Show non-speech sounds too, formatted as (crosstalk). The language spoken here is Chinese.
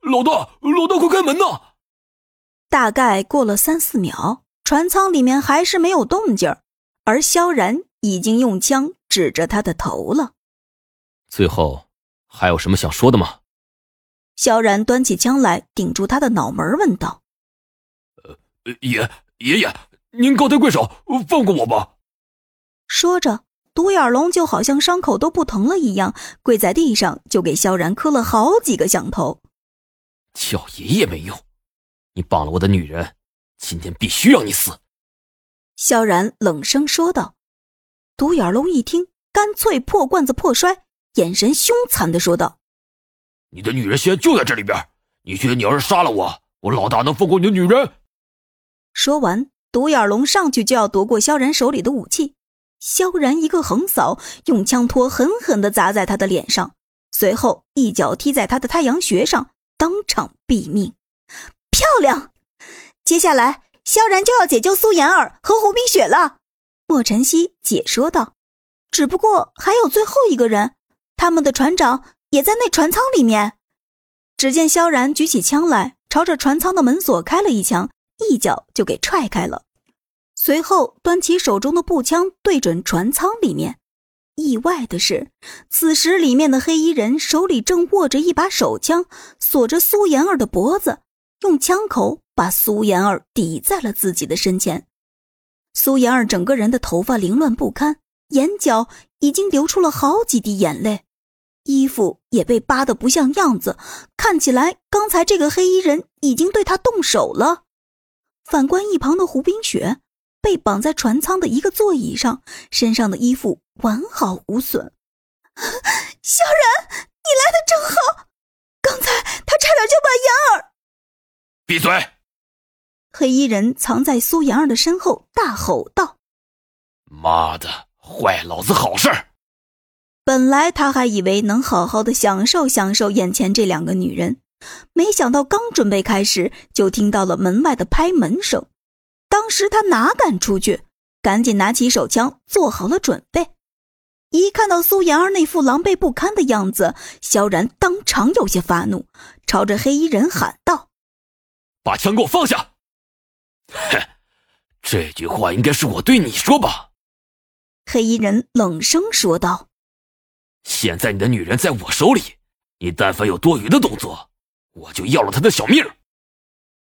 老大，老大，快开门呐！大概过了三四秒，船舱里面还是没有动静而萧然已经用枪指着他的头了。最后，还有什么想说的吗？萧然端起枪来，顶住他的脑门，问道：“呃，爷爷爷，您高抬贵手，放过我吧。”说着，独眼龙就好像伤口都不疼了一样，跪在地上就给萧然磕了好几个响头。叫爷爷没用，你绑了我的女人，今天必须让你死。”萧然冷声说道。独眼龙一听，干脆破罐子破摔，眼神凶残的说道。你的女人现在就在这里边，你觉得你要是杀了我，我老大能放过你的女人？说完，独眼龙上去就要夺过萧然手里的武器，萧然一个横扫，用枪托狠狠的砸在他的脸上，随后一脚踢在他的太阳穴上，当场毙命。漂亮！接下来，萧然就要解救苏妍儿和胡冰雪了。莫晨曦解说道：“只不过还有最后一个人，他们的船长。”也在那船舱里面。只见萧然举起枪来，朝着船舱的门锁开了一枪，一脚就给踹开了。随后端起手中的步枪，对准船舱里面。意外的是，此时里面的黑衣人手里正握着一把手枪，锁着苏妍儿的脖子，用枪口把苏妍儿抵在了自己的身前。苏妍儿整个人的头发凌乱不堪，眼角已经流出了好几滴眼泪。衣服也被扒得不像样子，看起来刚才这个黑衣人已经对他动手了。反观一旁的胡冰雪，被绑在船舱的一个座椅上，身上的衣服完好无损。(laughs) 小然，你来的正好，刚才他差点就把妍儿……闭嘴！黑衣人藏在苏妍儿的身后，大吼道：“妈的，坏老子好事！”本来他还以为能好好的享受享受眼前这两个女人，没想到刚准备开始，就听到了门外的拍门声。当时他哪敢出去，赶紧拿起手枪做好了准备。一看到苏妍儿那副狼狈不堪的样子，萧然当场有些发怒，朝着黑衣人喊道：“把枪给我放下！” (laughs) 哼，这句话应该是我对你说吧？”黑衣人冷声说道。现在你的女人在我手里，你但凡有多余的动作，我就要了她的小命。